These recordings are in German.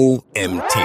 OMT.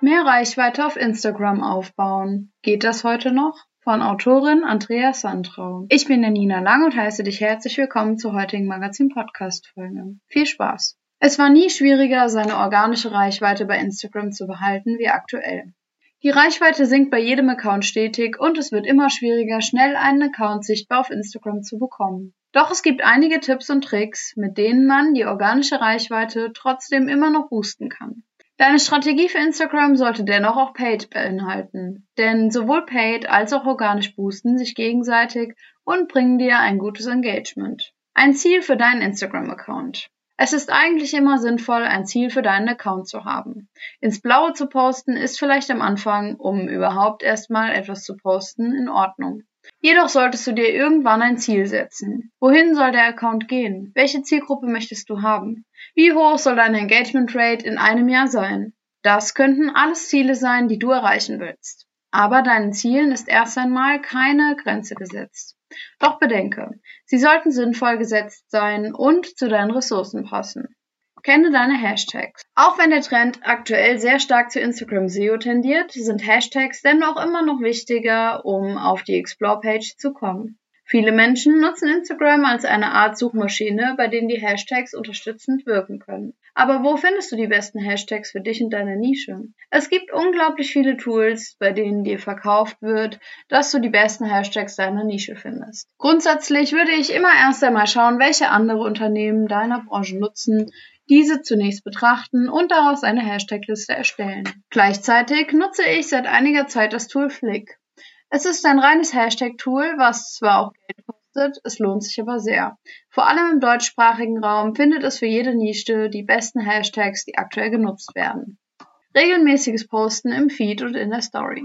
Mehr Reichweite auf Instagram aufbauen. Geht das heute noch? Von Autorin Andrea Sandrau. Ich bin Nina Lang und heiße dich herzlich willkommen zur heutigen Magazin-Podcast-Folge. Viel Spaß! Es war nie schwieriger, seine organische Reichweite bei Instagram zu behalten wie aktuell. Die Reichweite sinkt bei jedem Account stetig und es wird immer schwieriger, schnell einen Account sichtbar auf Instagram zu bekommen. Doch es gibt einige Tipps und Tricks, mit denen man die organische Reichweite trotzdem immer noch boosten kann. Deine Strategie für Instagram sollte dennoch auch Paid beinhalten, denn sowohl Paid als auch organisch boosten sich gegenseitig und bringen dir ein gutes Engagement. Ein Ziel für deinen Instagram-Account. Es ist eigentlich immer sinnvoll, ein Ziel für deinen Account zu haben. Ins Blaue zu posten ist vielleicht am Anfang, um überhaupt erstmal etwas zu posten, in Ordnung. Jedoch solltest du dir irgendwann ein Ziel setzen. Wohin soll der Account gehen? Welche Zielgruppe möchtest du haben? Wie hoch soll deine Engagement Rate in einem Jahr sein? Das könnten alles Ziele sein, die du erreichen willst. Aber deinen Zielen ist erst einmal keine Grenze gesetzt. Doch bedenke, sie sollten sinnvoll gesetzt sein und zu deinen Ressourcen passen. Kenne deine Hashtags. Auch wenn der Trend aktuell sehr stark zu Instagram SEO tendiert, sind Hashtags dennoch immer noch wichtiger, um auf die Explore-Page zu kommen. Viele Menschen nutzen Instagram als eine Art Suchmaschine, bei denen die Hashtags unterstützend wirken können. Aber wo findest du die besten Hashtags für dich in deiner Nische? Es gibt unglaublich viele Tools, bei denen dir verkauft wird, dass du die besten Hashtags deiner Nische findest. Grundsätzlich würde ich immer erst einmal schauen, welche andere Unternehmen deiner Branche nutzen, diese zunächst betrachten und daraus eine Hashtagliste erstellen. Gleichzeitig nutze ich seit einiger Zeit das Tool Flick. Es ist ein reines Hashtag-Tool, was zwar auch Geld kostet, es lohnt sich aber sehr. Vor allem im deutschsprachigen Raum findet es für jede Nische die besten Hashtags, die aktuell genutzt werden. Regelmäßiges Posten im Feed und in der Story.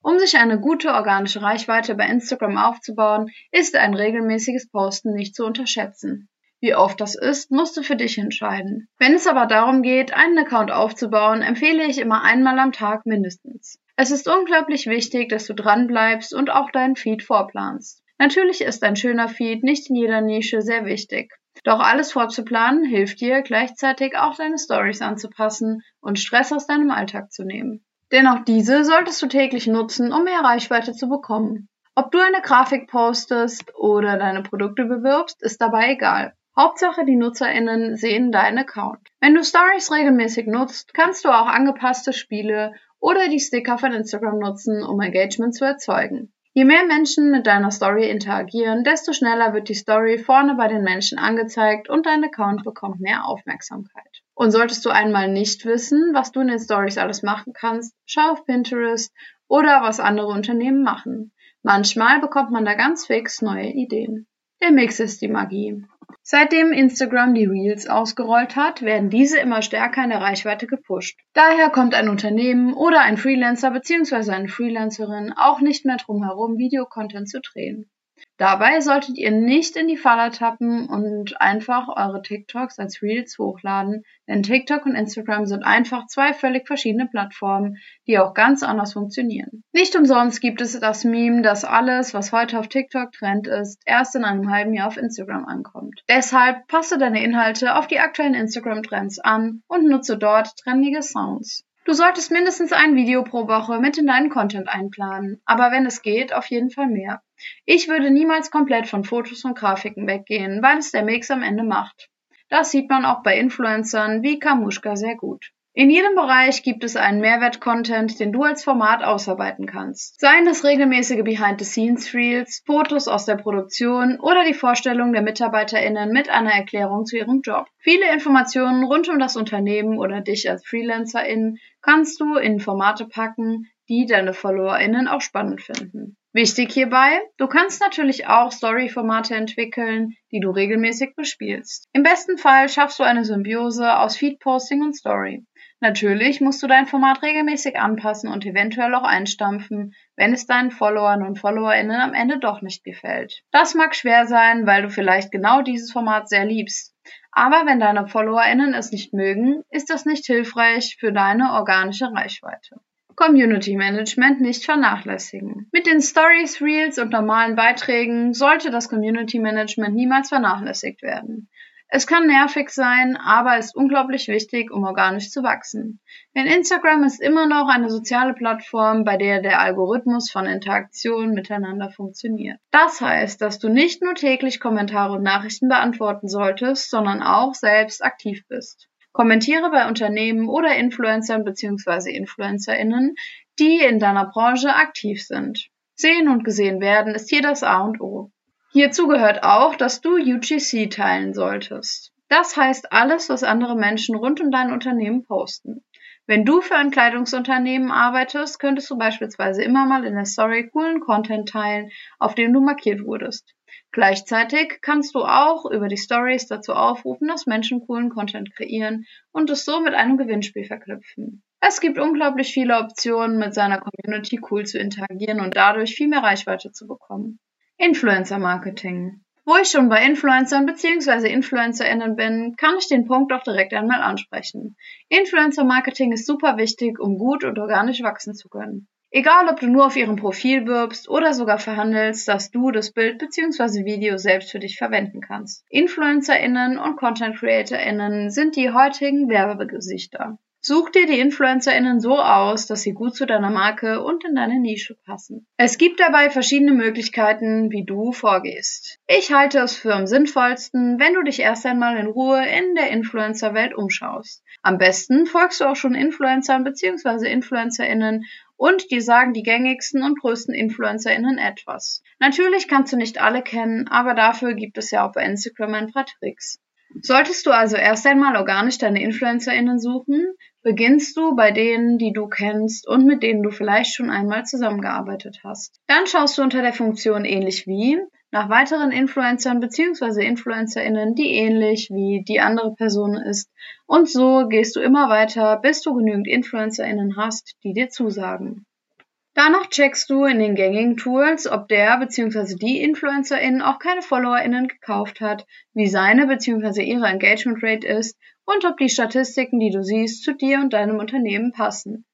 Um sich eine gute organische Reichweite bei Instagram aufzubauen, ist ein regelmäßiges Posten nicht zu unterschätzen. Wie oft das ist, musst du für dich entscheiden. Wenn es aber darum geht, einen Account aufzubauen, empfehle ich immer einmal am Tag mindestens. Es ist unglaublich wichtig, dass du dranbleibst und auch deinen Feed vorplanst. Natürlich ist ein schöner Feed nicht in jeder Nische sehr wichtig. Doch alles vorzuplanen hilft dir, gleichzeitig auch deine Stories anzupassen und Stress aus deinem Alltag zu nehmen. Denn auch diese solltest du täglich nutzen, um mehr Reichweite zu bekommen. Ob du eine Grafik postest oder deine Produkte bewirbst, ist dabei egal. Hauptsache, die NutzerInnen sehen deinen Account. Wenn du Stories regelmäßig nutzt, kannst du auch angepasste Spiele oder die Sticker von Instagram nutzen, um Engagement zu erzeugen. Je mehr Menschen mit deiner Story interagieren, desto schneller wird die Story vorne bei den Menschen angezeigt und dein Account bekommt mehr Aufmerksamkeit. Und solltest du einmal nicht wissen, was du in den Stories alles machen kannst, schau auf Pinterest oder was andere Unternehmen machen. Manchmal bekommt man da ganz fix neue Ideen. Der Mix ist die Magie. Seitdem Instagram die Reels ausgerollt hat, werden diese immer stärker in der Reichweite gepusht. Daher kommt ein Unternehmen oder ein Freelancer bzw. eine Freelancerin auch nicht mehr drum herum, Videocontent zu drehen. Dabei solltet ihr nicht in die Falle tappen und einfach eure TikToks als Reels hochladen, denn TikTok und Instagram sind einfach zwei völlig verschiedene Plattformen, die auch ganz anders funktionieren. Nicht umsonst gibt es das Meme, dass alles, was heute auf TikTok Trend ist, erst in einem halben Jahr auf Instagram ankommt. Deshalb passe deine Inhalte auf die aktuellen Instagram-Trends an und nutze dort trendige Sounds. Du solltest mindestens ein Video pro Woche mit in deinen Content einplanen, aber wenn es geht, auf jeden Fall mehr. Ich würde niemals komplett von Fotos und Grafiken weggehen, weil es der Mix am Ende macht. Das sieht man auch bei Influencern wie Kamushka sehr gut. In jedem Bereich gibt es einen Mehrwert-Content, den du als Format ausarbeiten kannst. Seien es regelmäßige Behind-the-Scenes-Reels, Fotos aus der Produktion oder die Vorstellung der MitarbeiterInnen mit einer Erklärung zu ihrem Job. Viele Informationen rund um das Unternehmen oder dich als FreelancerIn kannst du in Formate packen, die deine FollowerInnen auch spannend finden. Wichtig hierbei, du kannst natürlich auch Story-Formate entwickeln, die du regelmäßig bespielst. Im besten Fall schaffst du eine Symbiose aus Feed-Posting und Story. Natürlich musst du dein Format regelmäßig anpassen und eventuell auch einstampfen, wenn es deinen Followern und Followerinnen am Ende doch nicht gefällt. Das mag schwer sein, weil du vielleicht genau dieses Format sehr liebst. Aber wenn deine Followerinnen es nicht mögen, ist das nicht hilfreich für deine organische Reichweite. Community Management nicht vernachlässigen. Mit den Stories, Reels und normalen Beiträgen sollte das Community Management niemals vernachlässigt werden. Es kann nervig sein, aber ist unglaublich wichtig, um organisch zu wachsen. Denn Instagram ist immer noch eine soziale Plattform, bei der der Algorithmus von Interaktionen miteinander funktioniert. Das heißt, dass du nicht nur täglich Kommentare und Nachrichten beantworten solltest, sondern auch selbst aktiv bist. Kommentiere bei Unternehmen oder Influencern bzw. Influencerinnen, die in deiner Branche aktiv sind. Sehen und gesehen werden ist hier das A und O. Hierzu gehört auch, dass du UGC teilen solltest. Das heißt alles, was andere Menschen rund um dein Unternehmen posten. Wenn du für ein Kleidungsunternehmen arbeitest, könntest du beispielsweise immer mal in der Story coolen Content teilen, auf dem du markiert wurdest. Gleichzeitig kannst du auch über die Stories dazu aufrufen, dass Menschen coolen Content kreieren und es so mit einem Gewinnspiel verknüpfen. Es gibt unglaublich viele Optionen, mit seiner Community cool zu interagieren und dadurch viel mehr Reichweite zu bekommen. Influencer Marketing. Wo ich schon bei Influencern bzw. InfluencerInnen bin, kann ich den Punkt auch direkt einmal ansprechen. Influencer Marketing ist super wichtig, um gut und organisch wachsen zu können. Egal, ob du nur auf ihrem Profil wirbst oder sogar verhandelst, dass du das Bild bzw. Video selbst für dich verwenden kannst. InfluencerInnen und Content CreatorInnen sind die heutigen Werbegesichter. Such dir die InfluencerInnen so aus, dass sie gut zu deiner Marke und in deine Nische passen. Es gibt dabei verschiedene Möglichkeiten, wie du vorgehst. Ich halte es für am sinnvollsten, wenn du dich erst einmal in Ruhe in der Influencer-Welt umschaust. Am besten folgst du auch schon Influencern bzw. InfluencerInnen und die sagen die gängigsten und größten InfluencerInnen etwas. Natürlich kannst du nicht alle kennen, aber dafür gibt es ja auch bei Instagram ein paar Tricks. Solltest du also erst einmal organisch deine InfluencerInnen suchen, beginnst du bei denen, die du kennst und mit denen du vielleicht schon einmal zusammengearbeitet hast. Dann schaust du unter der Funktion ähnlich wie nach weiteren Influencern bzw. InfluencerInnen, die ähnlich wie die andere Person ist. Und so gehst du immer weiter, bis du genügend InfluencerInnen hast, die dir zusagen. Danach checkst du in den gängigen Tools, ob der bzw. die InfluencerInnen auch keine FollowerInnen gekauft hat, wie seine bzw. ihre Engagement Rate ist und ob die Statistiken, die du siehst, zu dir und deinem Unternehmen passen.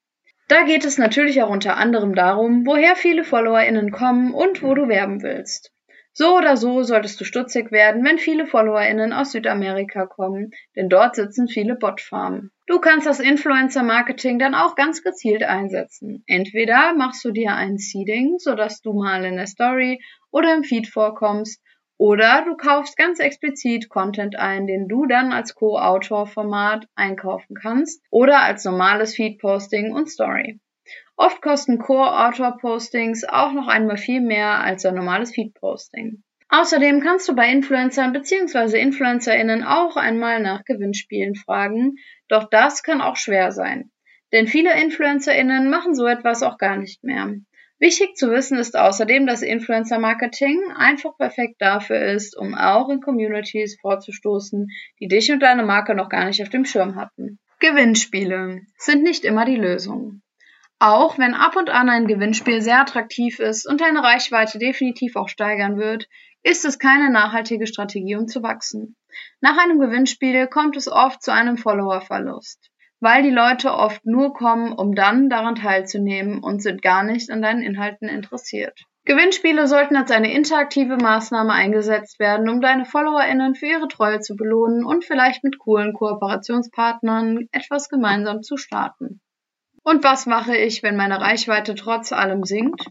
Da geht es natürlich auch unter anderem darum, woher viele FollowerInnen kommen und wo du werben willst. So oder so solltest du stutzig werden, wenn viele FollowerInnen aus Südamerika kommen, denn dort sitzen viele Botfarmen. Du kannst das Influencer-Marketing dann auch ganz gezielt einsetzen. Entweder machst du dir ein Seeding, sodass du mal in der Story oder im Feed vorkommst, oder du kaufst ganz explizit Content ein, den du dann als Co-Autor-Format einkaufen kannst oder als normales Feed-Posting und Story. Oft kosten Core-Autor-Postings auch noch einmal viel mehr als ein normales Feed-Posting. Außerdem kannst du bei Influencern bzw. InfluencerInnen auch einmal nach Gewinnspielen fragen, doch das kann auch schwer sein. Denn viele InfluencerInnen machen so etwas auch gar nicht mehr. Wichtig zu wissen ist außerdem, dass Influencer Marketing einfach perfekt dafür ist, um auch in Communities vorzustoßen, die dich und deine Marke noch gar nicht auf dem Schirm hatten. Gewinnspiele sind nicht immer die Lösung. Auch wenn ab und an ein Gewinnspiel sehr attraktiv ist und deine Reichweite definitiv auch steigern wird, ist es keine nachhaltige Strategie, um zu wachsen. Nach einem Gewinnspiel kommt es oft zu einem Followerverlust, weil die Leute oft nur kommen, um dann daran teilzunehmen und sind gar nicht an deinen Inhalten interessiert. Gewinnspiele sollten als eine interaktive Maßnahme eingesetzt werden, um deine FollowerInnen für ihre Treue zu belohnen und vielleicht mit coolen Kooperationspartnern etwas gemeinsam zu starten. Und was mache ich, wenn meine Reichweite trotz allem sinkt?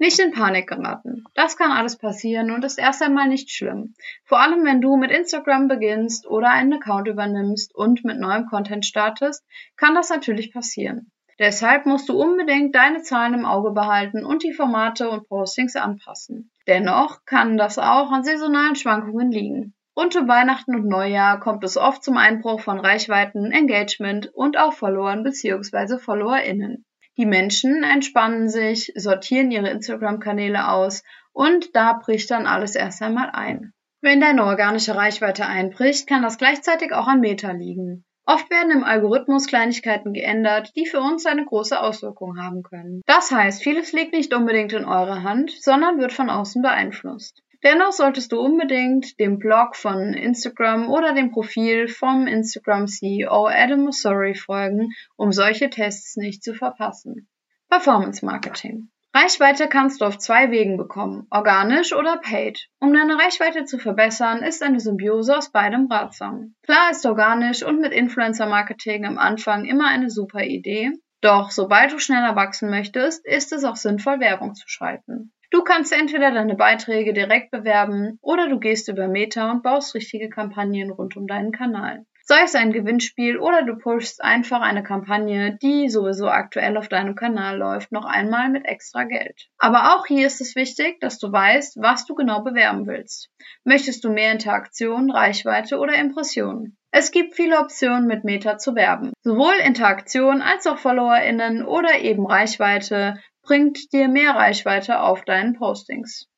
Nicht in Panik geraten. Das kann alles passieren und ist erst einmal nicht schlimm. Vor allem, wenn du mit Instagram beginnst oder einen Account übernimmst und mit neuem Content startest, kann das natürlich passieren. Deshalb musst du unbedingt deine Zahlen im Auge behalten und die Formate und Postings anpassen. Dennoch kann das auch an saisonalen Schwankungen liegen. Rund um Weihnachten und Neujahr kommt es oft zum Einbruch von Reichweiten, Engagement und auch Followern bzw. FollowerInnen. Die Menschen entspannen sich, sortieren ihre Instagram-Kanäle aus und da bricht dann alles erst einmal ein. Wenn deine organische Reichweite einbricht, kann das gleichzeitig auch an Meta liegen. Oft werden im Algorithmus Kleinigkeiten geändert, die für uns eine große Auswirkung haben können. Das heißt, vieles liegt nicht unbedingt in eurer Hand, sondern wird von außen beeinflusst. Dennoch solltest du unbedingt dem Blog von Instagram oder dem Profil vom Instagram CEO Adam Mosseri folgen, um solche Tests nicht zu verpassen. Performance Marketing. Reichweite kannst du auf zwei Wegen bekommen, organisch oder paid. Um deine Reichweite zu verbessern, ist eine Symbiose aus beidem ratsam. Klar ist organisch und mit Influencer-Marketing am Anfang immer eine super Idee, doch sobald du schneller wachsen möchtest, ist es auch sinnvoll, Werbung zu schalten. Du kannst entweder deine Beiträge direkt bewerben oder du gehst über Meta und baust richtige Kampagnen rund um deinen Kanal. Sei es ein Gewinnspiel oder du pushst einfach eine Kampagne, die sowieso aktuell auf deinem Kanal läuft, noch einmal mit extra Geld. Aber auch hier ist es wichtig, dass du weißt, was du genau bewerben willst. Möchtest du mehr Interaktion, Reichweite oder Impressionen? Es gibt viele Optionen mit Meta zu werben. Sowohl Interaktion als auch FollowerInnen oder eben Reichweite bringt dir mehr Reichweite auf deinen Postings.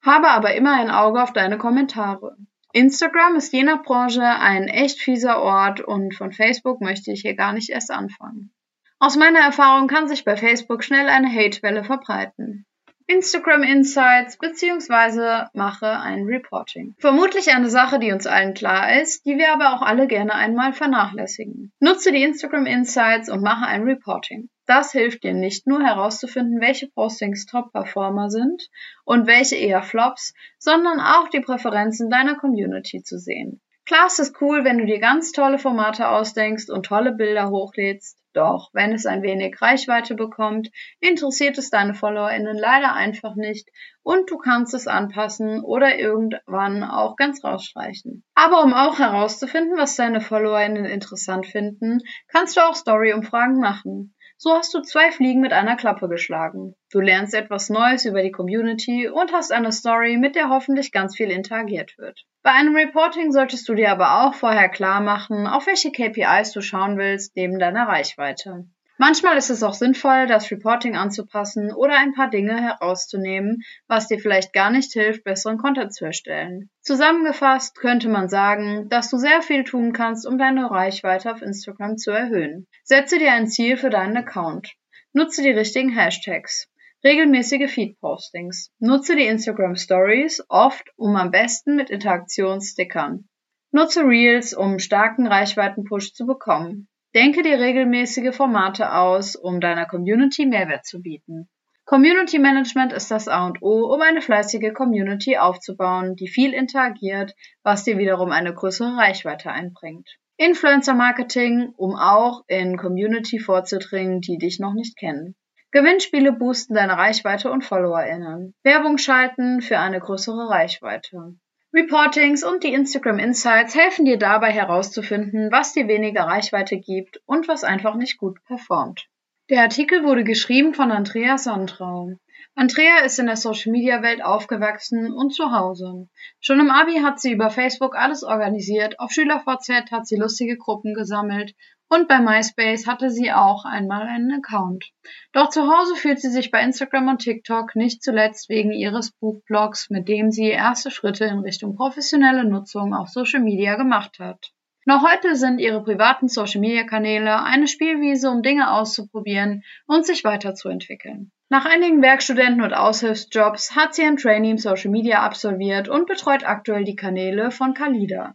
Habe aber immer ein Auge auf deine Kommentare. Instagram ist je nach Branche ein echt fieser Ort und von Facebook möchte ich hier gar nicht erst anfangen. Aus meiner Erfahrung kann sich bei Facebook schnell eine Hatewelle verbreiten. Instagram Insights bzw. mache ein Reporting. Vermutlich eine Sache, die uns allen klar ist, die wir aber auch alle gerne einmal vernachlässigen. Nutze die Instagram Insights und mache ein Reporting. Das hilft dir nicht nur herauszufinden, welche Postings Top-Performer sind und welche eher Flops, sondern auch die Präferenzen deiner Community zu sehen. Klar ist es cool, wenn du dir ganz tolle Formate ausdenkst und tolle Bilder hochlädst, doch wenn es ein wenig Reichweite bekommt, interessiert es deine FollowerInnen leider einfach nicht und du kannst es anpassen oder irgendwann auch ganz rausstreichen. Aber um auch herauszufinden, was deine FollowerInnen interessant finden, kannst du auch Story-Umfragen machen. So hast du zwei Fliegen mit einer Klappe geschlagen. Du lernst etwas Neues über die Community und hast eine Story, mit der hoffentlich ganz viel interagiert wird. Bei einem Reporting solltest du dir aber auch vorher klar machen, auf welche KPIs du schauen willst neben deiner Reichweite. Manchmal ist es auch sinnvoll, das Reporting anzupassen oder ein paar Dinge herauszunehmen, was dir vielleicht gar nicht hilft, besseren Content zu erstellen. Zusammengefasst könnte man sagen, dass du sehr viel tun kannst, um deine Reichweite auf Instagram zu erhöhen. Setze dir ein Ziel für deinen Account. Nutze die richtigen Hashtags. Regelmäßige Feed-Postings. Nutze die Instagram Stories oft, um am besten mit Interaktionsstickern. Nutze Reels, um starken Reichweiten-Push zu bekommen. Denke dir regelmäßige Formate aus, um deiner Community Mehrwert zu bieten. Community Management ist das A und O, um eine fleißige Community aufzubauen, die viel interagiert, was dir wiederum eine größere Reichweite einbringt. Influencer Marketing, um auch in Community vorzudringen, die dich noch nicht kennen. Gewinnspiele boosten deine Reichweite und FollowerInnen. Werbung schalten für eine größere Reichweite. Reportings und die Instagram Insights helfen dir dabei herauszufinden, was dir weniger Reichweite gibt und was einfach nicht gut performt. Der Artikel wurde geschrieben von Andrea Sandrau. Andrea ist in der Social Media Welt aufgewachsen und zu Hause. Schon im Abi hat sie über Facebook alles organisiert, auf SchülerVZ hat sie lustige Gruppen gesammelt und bei MySpace hatte sie auch einmal einen Account. Doch zu Hause fühlt sie sich bei Instagram und TikTok nicht zuletzt wegen ihres Buchblogs, mit dem sie erste Schritte in Richtung professionelle Nutzung auf Social Media gemacht hat. Noch heute sind ihre privaten Social Media Kanäle eine Spielwiese, um Dinge auszuprobieren und sich weiterzuentwickeln. Nach einigen Werkstudenten und Aushilfsjobs hat sie ein Trainee im Social Media absolviert und betreut aktuell die Kanäle von Kalida.